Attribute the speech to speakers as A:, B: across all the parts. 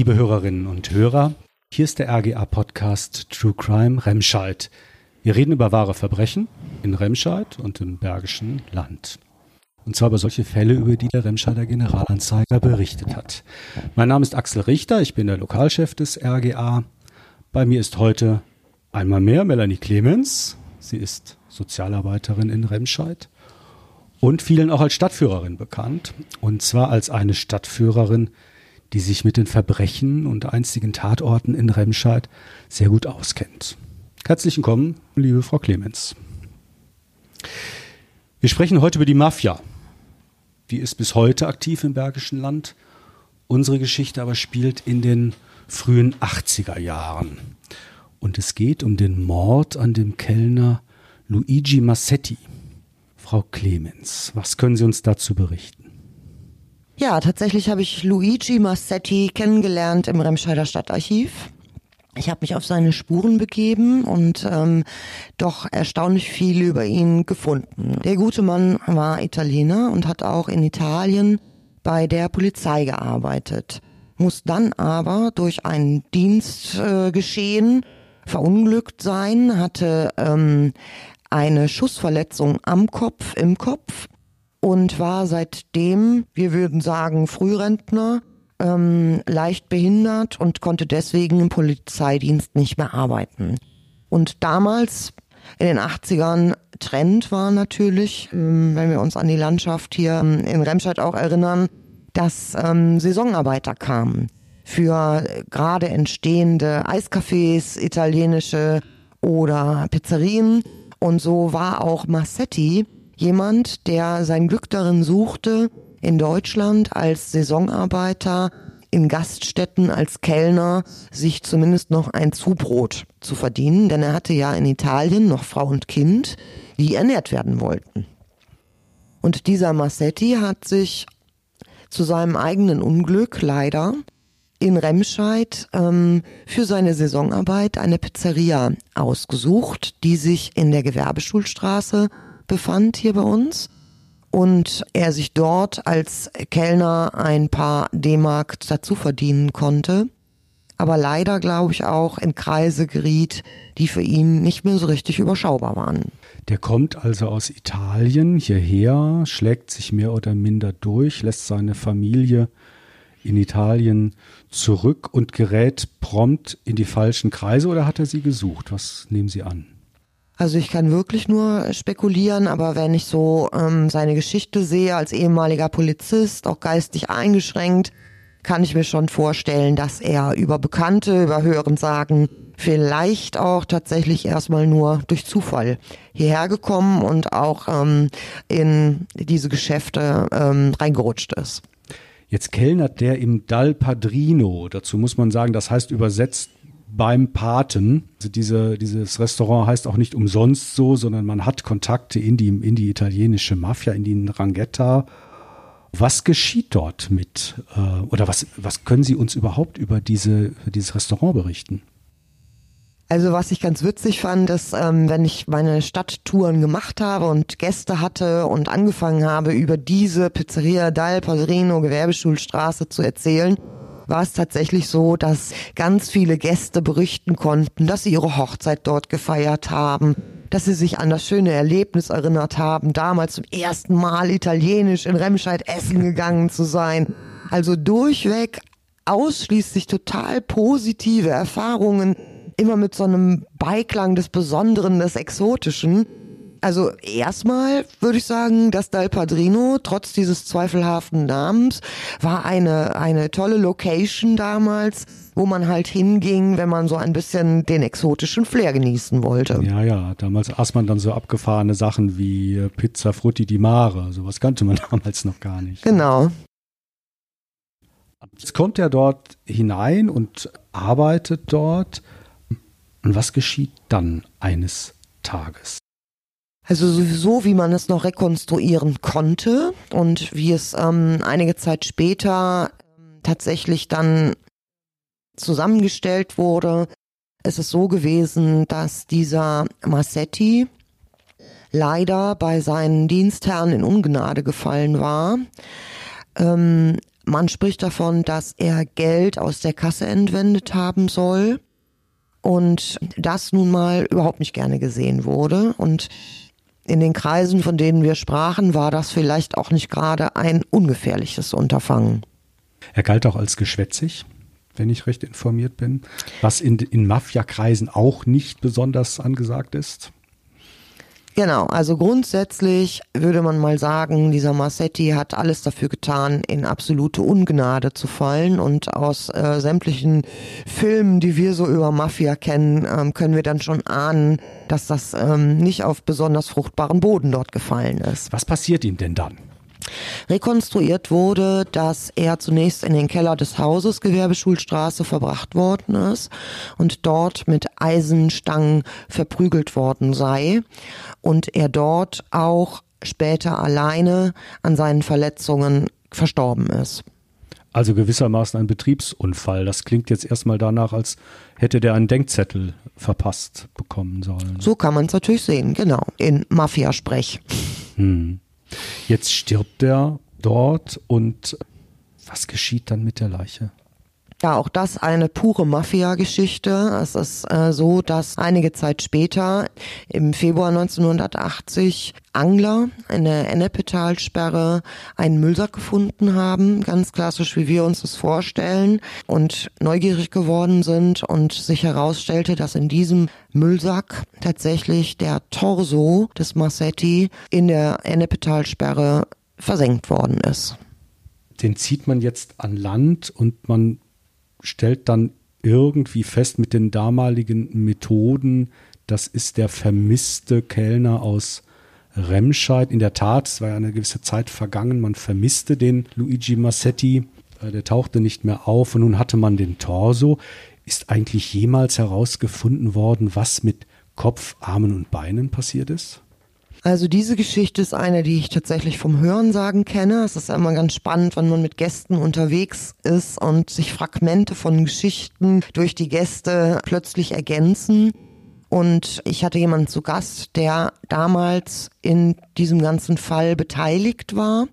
A: Liebe Hörerinnen und Hörer, hier ist der RGA-Podcast True Crime Remscheid. Wir reden über wahre Verbrechen in Remscheid und im Bergischen Land. Und zwar über solche Fälle, über die der Remscheider Generalanzeiger berichtet hat. Mein Name ist Axel Richter, ich bin der Lokalchef des RGA. Bei mir ist heute einmal mehr Melanie Clemens. Sie ist Sozialarbeiterin in Remscheid und vielen auch als Stadtführerin bekannt. Und zwar als eine Stadtführerin, die sich mit den Verbrechen und einstigen Tatorten in Remscheid sehr gut auskennt. Herzlich willkommen, liebe Frau Clemens. Wir sprechen heute über die Mafia. Die ist bis heute aktiv im Bergischen Land. Unsere Geschichte aber spielt in den frühen 80er Jahren. Und es geht um den Mord an dem Kellner Luigi Massetti. Frau Clemens, was können Sie uns dazu berichten?
B: Ja, tatsächlich habe ich Luigi Massetti kennengelernt im Remscheider Stadtarchiv. Ich habe mich auf seine Spuren begeben und ähm, doch erstaunlich viel über ihn gefunden. Der gute Mann war Italiener und hat auch in Italien bei der Polizei gearbeitet, muss dann aber durch ein Dienstgeschehen äh, verunglückt sein, hatte ähm, eine Schussverletzung am Kopf, im Kopf und war seitdem, wir würden sagen, Frührentner, ähm, leicht behindert und konnte deswegen im Polizeidienst nicht mehr arbeiten. Und damals in den 80ern Trend war natürlich, ähm, wenn wir uns an die Landschaft hier ähm, in Remscheid auch erinnern, dass ähm, Saisonarbeiter kamen für gerade entstehende Eiscafés, italienische oder Pizzerien und so war auch Massetti jemand, der sein Glück darin suchte, in Deutschland als Saisonarbeiter in Gaststätten als Kellner sich zumindest noch ein Zubrot zu verdienen, denn er hatte ja in Italien noch Frau und Kind, die ernährt werden wollten. Und dieser Massetti hat sich zu seinem eigenen Unglück leider in Remscheid ähm, für seine Saisonarbeit eine Pizzeria ausgesucht, die sich in der Gewerbeschulstraße befand hier bei uns und er sich dort als Kellner ein paar D-Mark dazu verdienen konnte, aber leider, glaube ich, auch in Kreise geriet, die für ihn nicht mehr so richtig überschaubar waren.
A: Der kommt also aus Italien hierher, schlägt sich mehr oder minder durch, lässt seine Familie in Italien zurück und gerät prompt in die falschen Kreise oder hat er sie gesucht? Was nehmen Sie an?
B: Also ich kann wirklich nur spekulieren, aber wenn ich so ähm, seine Geschichte sehe als ehemaliger Polizist, auch geistig eingeschränkt, kann ich mir schon vorstellen, dass er über Bekannte, über Hören sagen, vielleicht auch tatsächlich erstmal nur durch Zufall hierher gekommen und auch ähm, in diese Geschäfte ähm, reingerutscht ist.
A: Jetzt kellnert der im Dal Padrino. Dazu muss man sagen, das heißt übersetzt beim Paten. Also diese, dieses Restaurant heißt auch nicht umsonst so, sondern man hat Kontakte in die, in die italienische Mafia, in die Ranghetta. Was geschieht dort mit, äh, oder was, was können Sie uns überhaupt über diese, dieses Restaurant berichten?
B: Also was ich ganz witzig fand, ist, ähm, wenn ich meine Stadttouren gemacht habe und Gäste hatte und angefangen habe, über diese Pizzeria Dal Padrino Gewerbeschulstraße zu erzählen, war es tatsächlich so, dass ganz viele Gäste berichten konnten, dass sie ihre Hochzeit dort gefeiert haben, dass sie sich an das schöne Erlebnis erinnert haben, damals zum ersten Mal italienisch in Remscheid essen gegangen zu sein. Also durchweg ausschließlich total positive Erfahrungen immer mit so einem Beiklang des Besonderen, des Exotischen. Also erstmal würde ich sagen, das Dal Padrino, trotz dieses zweifelhaften Namens, war eine, eine tolle Location damals, wo man halt hinging, wenn man so ein bisschen den exotischen Flair genießen wollte.
A: Ja, ja, damals aß man dann so abgefahrene Sachen wie Pizza Frutti di Mare. Sowas kannte man damals noch gar nicht.
B: Genau.
A: Jetzt kommt er dort hinein und arbeitet dort. Und was geschieht dann eines Tages?
B: Also sowieso, wie man es noch rekonstruieren konnte und wie es ähm, einige Zeit später ähm, tatsächlich dann zusammengestellt wurde, ist es so gewesen, dass dieser Massetti leider bei seinen Dienstherren in Ungnade gefallen war. Ähm, Man spricht davon, dass er Geld aus der Kasse entwendet haben soll und das nun mal überhaupt nicht gerne gesehen wurde und in den Kreisen, von denen wir sprachen, war das vielleicht auch nicht gerade ein ungefährliches Unterfangen.
A: Er galt auch als geschwätzig, wenn ich recht informiert bin, was in, in Mafiakreisen auch nicht besonders angesagt ist.
B: Genau, also grundsätzlich würde man mal sagen, dieser Massetti hat alles dafür getan, in absolute Ungnade zu fallen und aus äh, sämtlichen Filmen, die wir so über Mafia kennen, ähm, können wir dann schon ahnen, dass das ähm, nicht auf besonders fruchtbaren Boden dort gefallen ist.
A: Was passiert ihm denn dann?
B: Rekonstruiert wurde, dass er zunächst in den Keller des Hauses Gewerbeschulstraße verbracht worden ist und dort mit Eisenstangen verprügelt worden sei und er dort auch später alleine an seinen Verletzungen verstorben ist.
A: Also gewissermaßen ein Betriebsunfall. Das klingt jetzt erstmal danach, als hätte der einen Denkzettel verpasst bekommen sollen.
B: So kann man es natürlich sehen, genau, in Mafiasprech. Hm.
A: Jetzt stirbt er dort und was geschieht dann mit der Leiche?
B: Ja, auch das eine pure Mafia-Geschichte. Es ist äh, so, dass einige Zeit später, im Februar 1980, Angler in der Ennepetalsperre einen Müllsack gefunden haben, ganz klassisch, wie wir uns das vorstellen, und neugierig geworden sind und sich herausstellte, dass in diesem Müllsack tatsächlich der Torso des Massetti in der Ennepetalsperre versenkt worden ist.
A: Den zieht man jetzt an Land und man stellt dann irgendwie fest mit den damaligen Methoden, das ist der vermisste Kellner aus Remscheid. In der Tat, es war ja eine gewisse Zeit vergangen, man vermisste den Luigi Massetti, äh, der tauchte nicht mehr auf und nun hatte man den Torso. Ist eigentlich jemals herausgefunden worden, was mit Kopf, Armen und Beinen passiert ist?
B: Also diese Geschichte ist eine, die ich tatsächlich vom Hörensagen kenne. Es ist immer ganz spannend, wenn man mit Gästen unterwegs ist und sich Fragmente von Geschichten durch die Gäste plötzlich ergänzen. Und ich hatte jemanden zu Gast, der damals in diesem ganzen Fall beteiligt war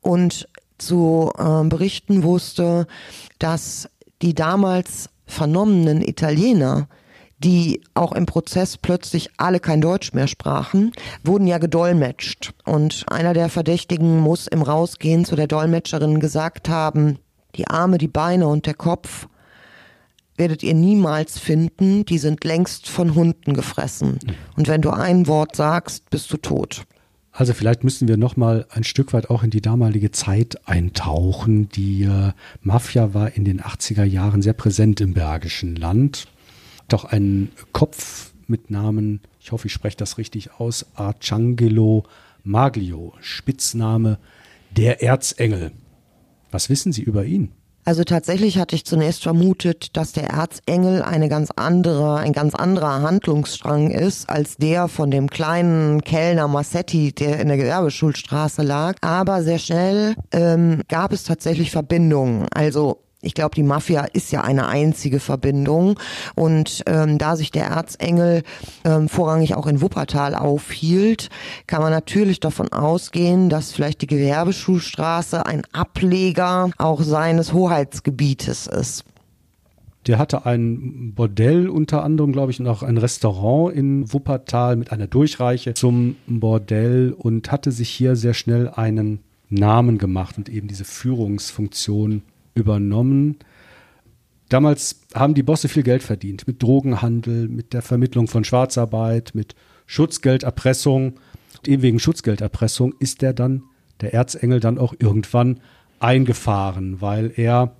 B: und zu äh, berichten wusste, dass die damals vernommenen Italiener die auch im Prozess plötzlich alle kein Deutsch mehr sprachen, wurden ja gedolmetscht. Und einer der Verdächtigen muss im Rausgehen zu der Dolmetscherin gesagt haben, die Arme, die Beine und der Kopf werdet ihr niemals finden, die sind längst von Hunden gefressen. Und wenn du ein Wort sagst, bist du tot.
A: Also vielleicht müssen wir noch mal ein Stück weit auch in die damalige Zeit eintauchen. Die äh, Mafia war in den 80er Jahren sehr präsent im Bergischen Land doch einen Kopf mit Namen, ich hoffe, ich spreche das richtig aus, Arcangelo Maglio, Spitzname der Erzengel. Was wissen Sie über ihn?
B: Also tatsächlich hatte ich zunächst vermutet, dass der Erzengel eine ganz andere, ein ganz anderer Handlungsstrang ist als der von dem kleinen Kellner Massetti, der in der Gewerbeschulstraße lag. Aber sehr schnell ähm, gab es tatsächlich Verbindungen. Also ich glaube, die Mafia ist ja eine einzige Verbindung. Und ähm, da sich der Erzengel ähm, vorrangig auch in Wuppertal aufhielt, kann man natürlich davon ausgehen, dass vielleicht die Gewerbeschulstraße ein Ableger auch seines Hoheitsgebietes ist.
A: Der hatte ein Bordell unter anderem, glaube ich, und auch ein Restaurant in Wuppertal mit einer Durchreiche zum Bordell und hatte sich hier sehr schnell einen Namen gemacht und eben diese Führungsfunktion übernommen. Damals haben die Bosse viel Geld verdient mit Drogenhandel, mit der Vermittlung von Schwarzarbeit, mit Schutzgelderpressung. Und eben wegen Schutzgelderpressung ist der dann, der Erzengel, dann auch irgendwann eingefahren, weil er,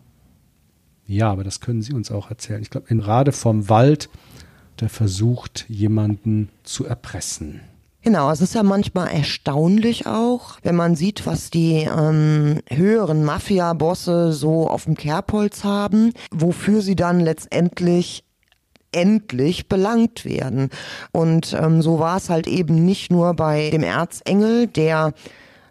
A: ja, aber das können Sie uns auch erzählen. Ich glaube, in Rade vom Wald, der versucht, jemanden zu erpressen.
B: Genau, es ist ja manchmal erstaunlich auch, wenn man sieht, was die ähm, höheren Mafia-Bosse so auf dem Kerbholz haben, wofür sie dann letztendlich endlich belangt werden. Und ähm, so war es halt eben nicht nur bei dem Erzengel, der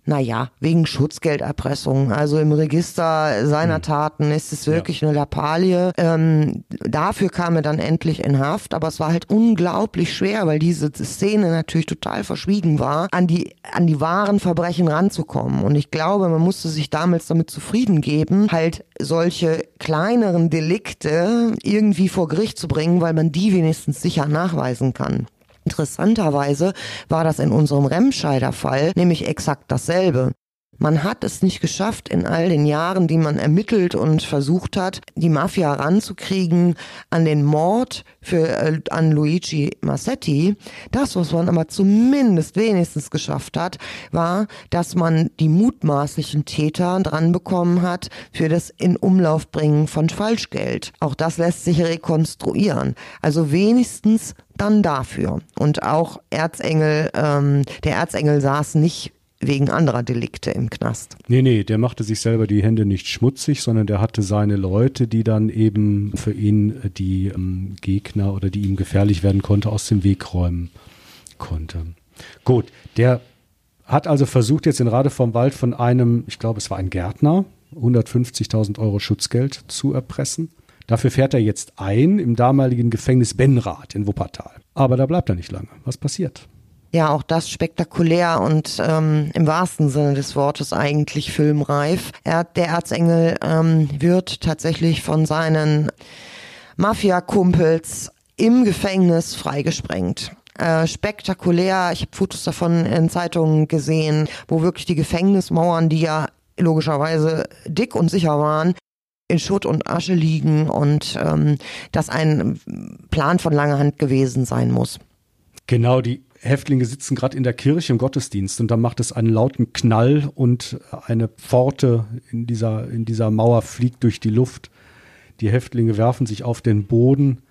B: naja, wegen Schutzgelderpressung. Also im Register seiner hm. Taten ist es wirklich ja. eine Lappalie. Ähm, dafür kam er dann endlich in Haft, aber es war halt unglaublich schwer, weil diese Szene natürlich total verschwiegen war, an die, an die wahren Verbrechen ranzukommen. Und ich glaube, man musste sich damals damit zufrieden geben, halt solche kleineren Delikte irgendwie vor Gericht zu bringen, weil man die wenigstens sicher nachweisen kann. Interessanterweise war das in unserem Remscheider Fall nämlich exakt dasselbe. Man hat es nicht geschafft, in all den Jahren, die man ermittelt und versucht hat, die Mafia ranzukriegen an den Mord für, äh, an Luigi Massetti. Das, was man aber zumindest wenigstens geschafft hat, war, dass man die mutmaßlichen Täter dran bekommen hat für das in Umlauf bringen von Falschgeld. Auch das lässt sich rekonstruieren. Also wenigstens dann dafür. Und auch Erzengel, ähm, der Erzengel saß nicht wegen anderer Delikte im Knast.
A: Nee, nee, der machte sich selber die Hände nicht schmutzig, sondern der hatte seine Leute, die dann eben für ihn äh, die ähm, Gegner oder die ihm gefährlich werden konnte, aus dem Weg räumen konnte. Gut, der hat also versucht, jetzt in Rade vom Wald von einem, ich glaube, es war ein Gärtner, 150.000 Euro Schutzgeld zu erpressen. Dafür fährt er jetzt ein im damaligen Gefängnis Benrath in Wuppertal. Aber da bleibt er nicht lange. Was passiert?
B: Ja auch das spektakulär und ähm, im wahrsten Sinne des Wortes eigentlich filmreif. Er, der Erzengel ähm, wird tatsächlich von seinen Mafia-Kumpels im Gefängnis freigesprengt. Äh, spektakulär, ich habe Fotos davon in Zeitungen gesehen, wo wirklich die Gefängnismauern, die ja logischerweise dick und sicher waren, in Schutt und Asche liegen und ähm, das ein Plan von langer Hand gewesen sein muss.
A: Genau, die Häftlinge sitzen gerade in der Kirche im Gottesdienst und dann macht es einen lauten Knall und eine Pforte in dieser, in dieser Mauer fliegt durch die Luft. Die Häftlinge werfen sich auf den Boden,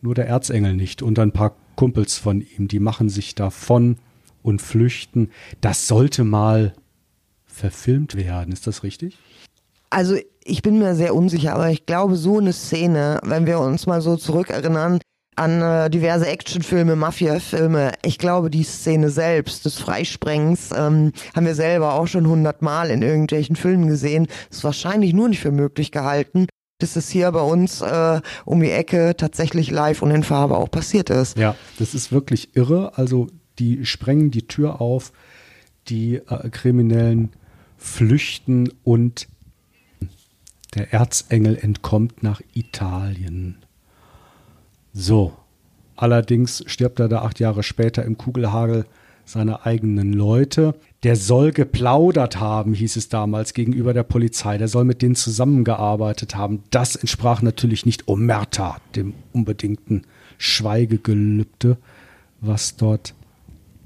A: nur der Erzengel nicht und ein paar Kumpels von ihm, die machen sich davon und flüchten. Das sollte mal verfilmt werden, ist das richtig?
B: Also ich bin mir sehr unsicher, aber ich glaube, so eine Szene, wenn wir uns mal so zurückerinnern, an äh, diverse Actionfilme, Mafia-Filme. Ich glaube, die Szene selbst des Freisprengens ähm, haben wir selber auch schon hundertmal in irgendwelchen Filmen gesehen. Ist wahrscheinlich nur nicht für möglich gehalten, dass es hier bei uns äh, um die Ecke tatsächlich live und in Farbe auch passiert ist.
A: Ja, das ist wirklich irre. Also die sprengen die Tür auf, die äh, Kriminellen flüchten und der Erzengel entkommt nach Italien. So. Allerdings stirbt er da acht Jahre später im Kugelhagel seiner eigenen Leute. Der soll geplaudert haben, hieß es damals gegenüber der Polizei. Der soll mit denen zusammengearbeitet haben. Das entsprach natürlich nicht Omerta, dem unbedingten Schweigegelübde, was dort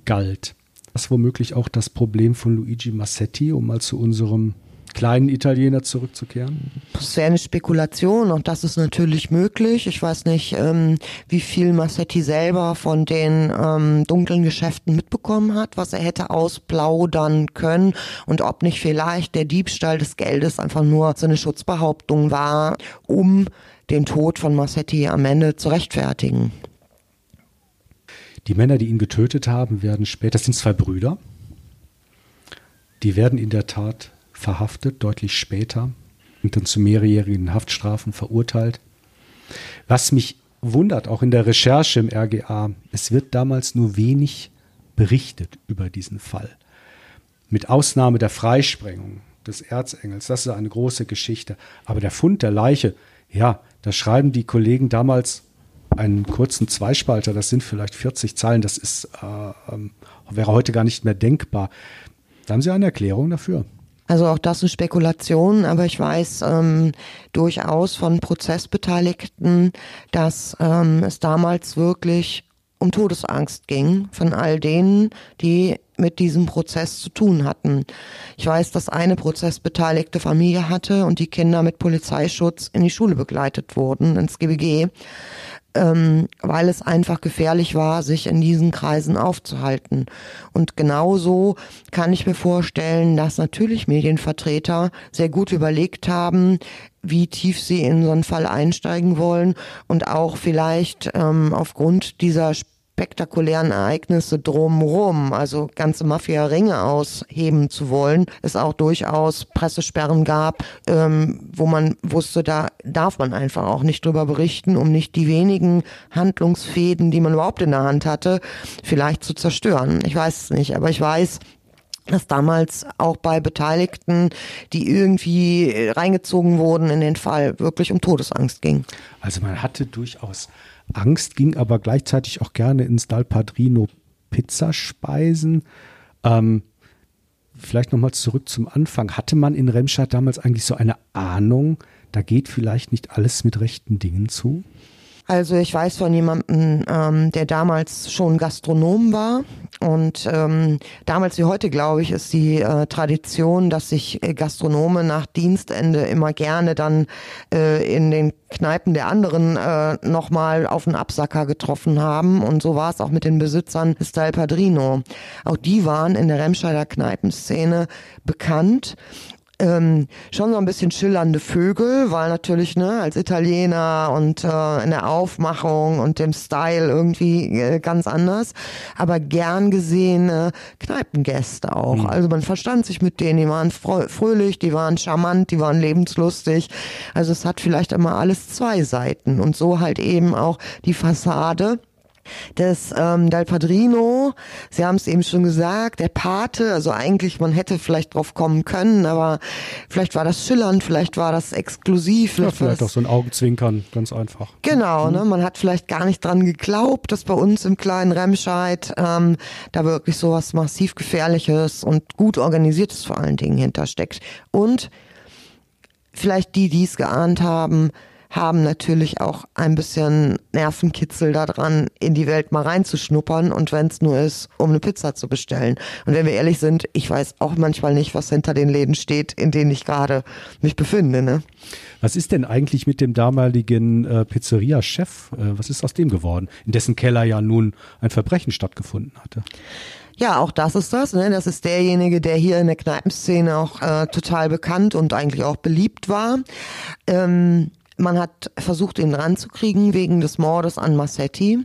A: galt. Das womöglich auch das Problem von Luigi Massetti, um mal zu unserem kleinen Italiener zurückzukehren?
B: Das wäre eine Spekulation und das ist natürlich möglich. Ich weiß nicht, ähm, wie viel Massetti selber von den ähm, dunklen Geschäften mitbekommen hat, was er hätte ausplaudern können und ob nicht vielleicht der Diebstahl des Geldes einfach nur so eine Schutzbehauptung war, um den Tod von Massetti am Ende zu rechtfertigen.
A: Die Männer, die ihn getötet haben, werden später, das sind zwei Brüder, die werden in der Tat verhaftet, deutlich später, und dann zu mehrjährigen Haftstrafen verurteilt. Was mich wundert, auch in der Recherche im RGA, es wird damals nur wenig berichtet über diesen Fall. Mit Ausnahme der Freisprengung des Erzengels, das ist eine große Geschichte. Aber der Fund der Leiche, ja, da schreiben die Kollegen damals einen kurzen Zweispalter, das sind vielleicht 40 Zeilen, das ist, äh, ähm, wäre heute gar nicht mehr denkbar. Da haben Sie eine Erklärung dafür?
B: Also auch das ist Spekulation, aber ich weiß ähm, durchaus von Prozessbeteiligten, dass ähm, es damals wirklich um Todesangst ging von all denen, die mit diesem Prozess zu tun hatten. Ich weiß, dass eine prozessbeteiligte Familie hatte und die Kinder mit Polizeischutz in die Schule begleitet wurden, ins GBG ähm, weil es einfach gefährlich war, sich in diesen Kreisen aufzuhalten. Und genauso kann ich mir vorstellen, dass natürlich Medienvertreter sehr gut überlegt haben, wie tief sie in so einen Fall einsteigen wollen und auch vielleicht ähm, aufgrund dieser spektakulären Ereignisse drumrum, also ganze Mafia-Ringe ausheben zu wollen, es auch durchaus Pressesperren gab, ähm, wo man wusste, da darf man einfach auch nicht drüber berichten, um nicht die wenigen Handlungsfäden, die man überhaupt in der Hand hatte, vielleicht zu zerstören. Ich weiß es nicht, aber ich weiß, dass damals auch bei Beteiligten, die irgendwie reingezogen wurden in den Fall, wirklich um Todesangst ging.
A: Also man hatte durchaus Angst, ging aber gleichzeitig auch gerne ins Dal Padrino Pizzaspeisen. Ähm, vielleicht nochmal zurück zum Anfang. Hatte man in Remscheid damals eigentlich so eine Ahnung, da geht vielleicht nicht alles mit rechten Dingen zu?
B: Also ich weiß von jemandem, ähm, der damals schon Gastronom war und ähm, damals wie heute, glaube ich, ist die äh, Tradition, dass sich äh, Gastronome nach Dienstende immer gerne dann äh, in den Kneipen der anderen äh, nochmal auf den Absacker getroffen haben und so war es auch mit den Besitzern Del Padrino. Auch die waren in der Remscheider Kneipenszene bekannt ähm, schon so ein bisschen schillernde Vögel, weil natürlich ne als Italiener und äh, in der Aufmachung und dem Style irgendwie äh, ganz anders, aber gern gesehene Kneipengäste auch. Mhm. Also man verstand sich mit denen, die waren fröhlich, die waren charmant, die waren lebenslustig. Also es hat vielleicht immer alles zwei Seiten und so halt eben auch die Fassade des ähm, Dal Padrino. Sie haben es eben schon gesagt, der Pate, also eigentlich, man hätte vielleicht drauf kommen können, aber vielleicht war das schillernd, vielleicht war das exklusiv.
A: Vielleicht, ja, vielleicht auch so ein Augenzwinkern, ganz einfach.
B: Genau, mhm. ne, man hat vielleicht gar nicht dran geglaubt, dass bei uns im kleinen Remscheid ähm, da wirklich sowas massiv Gefährliches und gut organisiertes vor allen Dingen hintersteckt. Und vielleicht die, die es geahnt haben, haben natürlich auch ein bisschen Nervenkitzel daran, in die Welt mal reinzuschnuppern und wenn es nur ist, um eine Pizza zu bestellen. Und wenn wir ehrlich sind, ich weiß auch manchmal nicht, was hinter den Läden steht, in denen ich gerade mich befinde. Ne?
A: Was ist denn eigentlich mit dem damaligen äh, Pizzeria-Chef? Äh, was ist aus dem geworden, in dessen Keller ja nun ein Verbrechen stattgefunden hatte?
B: Ja, auch das ist das. Ne? Das ist derjenige, der hier in der Kneipenszene auch äh, total bekannt und eigentlich auch beliebt war. Ähm, man hat versucht, ihn ranzukriegen wegen des Mordes an Massetti.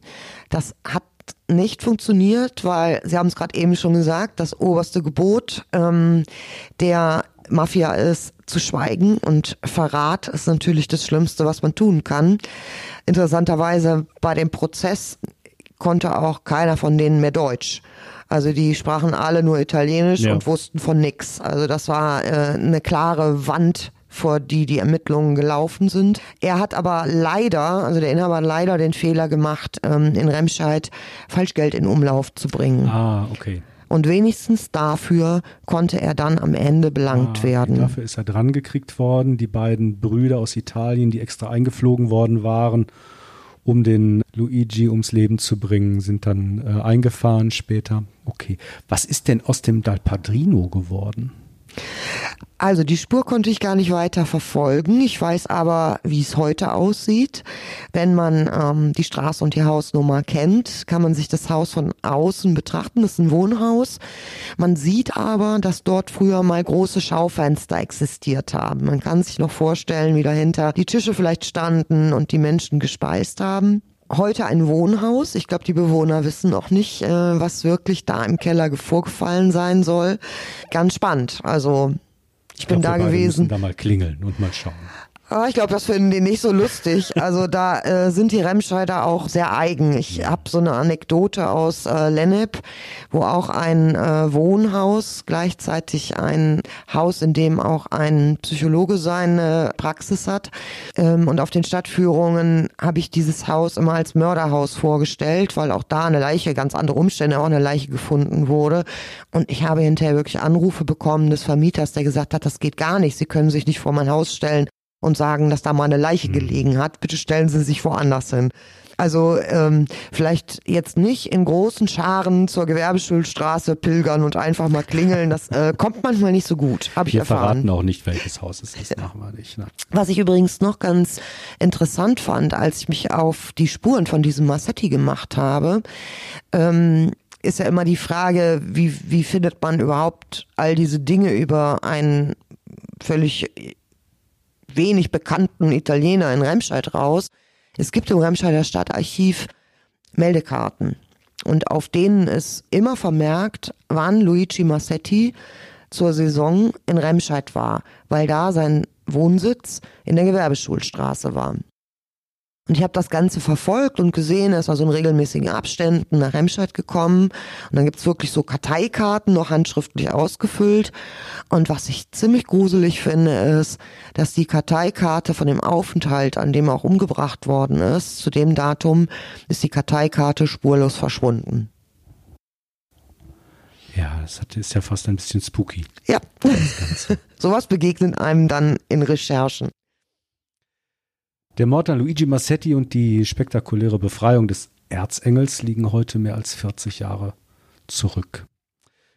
B: Das hat nicht funktioniert, weil Sie haben es gerade eben schon gesagt, das oberste Gebot ähm, der Mafia ist zu schweigen und Verrat ist natürlich das Schlimmste, was man tun kann. Interessanterweise bei dem Prozess konnte auch keiner von denen mehr Deutsch. Also die sprachen alle nur Italienisch ja. und wussten von nix. Also das war äh, eine klare Wand vor die die Ermittlungen gelaufen sind. Er hat aber leider, also der Inhaber hat leider den Fehler gemacht, ähm, in Remscheid Falschgeld in Umlauf zu bringen.
A: Ah, okay.
B: Und wenigstens dafür konnte er dann am Ende belangt ah, werden.
A: Dafür ist er dran gekriegt worden. Die beiden Brüder aus Italien, die extra eingeflogen worden waren, um den Luigi ums Leben zu bringen, sind dann äh, eingefahren später. Okay. Was ist denn aus dem Dal Padrino geworden?
B: Also die Spur konnte ich gar nicht weiter verfolgen. Ich weiß aber, wie es heute aussieht. Wenn man ähm, die Straße und die Hausnummer kennt, kann man sich das Haus von außen betrachten. Das ist ein Wohnhaus. Man sieht aber, dass dort früher mal große Schaufenster existiert haben. Man kann sich noch vorstellen, wie dahinter die Tische vielleicht standen und die Menschen gespeist haben heute ein Wohnhaus. Ich glaube, die Bewohner wissen noch nicht, äh, was wirklich da im Keller vorgefallen sein soll. Ganz spannend. Also ich, ich bin glaub, da gewesen. Wir
A: müssen da mal klingeln und mal schauen.
B: Ah, ich glaube, das finden die nicht so lustig. Also da äh, sind die Remscheider auch sehr eigen. Ich habe so eine Anekdote aus äh, Lennep, wo auch ein äh, Wohnhaus, gleichzeitig ein Haus, in dem auch ein Psychologe seine Praxis hat. Ähm, und auf den Stadtführungen habe ich dieses Haus immer als Mörderhaus vorgestellt, weil auch da eine Leiche, ganz andere Umstände, auch eine Leiche gefunden wurde. Und ich habe hinterher wirklich Anrufe bekommen des Vermieters, der gesagt hat, das geht gar nicht. Sie können sich nicht vor mein Haus stellen und sagen, dass da mal eine Leiche mhm. gelegen hat. Bitte stellen Sie sich woanders hin. Also ähm, vielleicht jetzt nicht in großen Scharen zur Gewerbeschulstraße pilgern und einfach mal klingeln. Das äh, kommt manchmal nicht so gut, habe ich
A: wir
B: erfahren.
A: Wir verraten auch nicht, welches Haus es ist. Machen wir nicht. Ne?
B: Was ich übrigens noch ganz interessant fand, als ich mich auf die Spuren von diesem Massetti gemacht habe, ähm, ist ja immer die Frage, wie, wie findet man überhaupt all diese Dinge über einen völlig wenig bekannten Italiener in Remscheid raus. Es gibt im Remscheider Stadtarchiv Meldekarten. Und auf denen ist immer vermerkt, wann Luigi Massetti zur Saison in Remscheid war, weil da sein Wohnsitz in der Gewerbeschulstraße war. Und ich habe das Ganze verfolgt und gesehen, er ist also in regelmäßigen Abständen nach Remscheid gekommen. Und dann gibt's wirklich so Karteikarten, noch handschriftlich ausgefüllt. Und was ich ziemlich gruselig finde, ist, dass die Karteikarte von dem Aufenthalt, an dem er auch umgebracht worden ist, zu dem Datum ist die Karteikarte spurlos verschwunden.
A: Ja, das ist ja fast ein bisschen spooky.
B: Ja, sowas begegnet einem dann in Recherchen.
A: Der Mord an Luigi Massetti und die spektakuläre Befreiung des Erzengels liegen heute mehr als 40 Jahre zurück.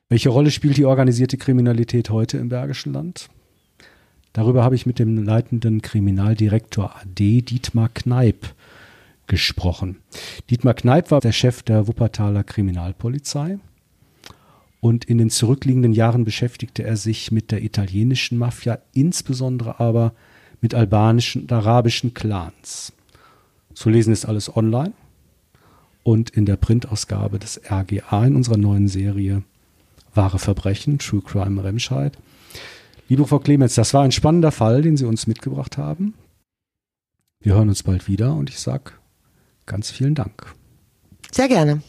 A: Welche Rolle spielt die organisierte Kriminalität heute im Bergischen Land? Darüber habe ich mit dem leitenden Kriminaldirektor AD Dietmar Kneip gesprochen. Dietmar Kneip war der Chef der Wuppertaler Kriminalpolizei und in den zurückliegenden Jahren beschäftigte er sich mit der italienischen Mafia, insbesondere aber mit albanischen und arabischen Clans. Zu lesen ist alles online und in der Printausgabe des RGA in unserer neuen Serie Wahre Verbrechen, True Crime Remscheid. Liebe Frau Clemens, das war ein spannender Fall, den Sie uns mitgebracht haben. Wir hören uns bald wieder und ich sage ganz vielen Dank.
B: Sehr gerne.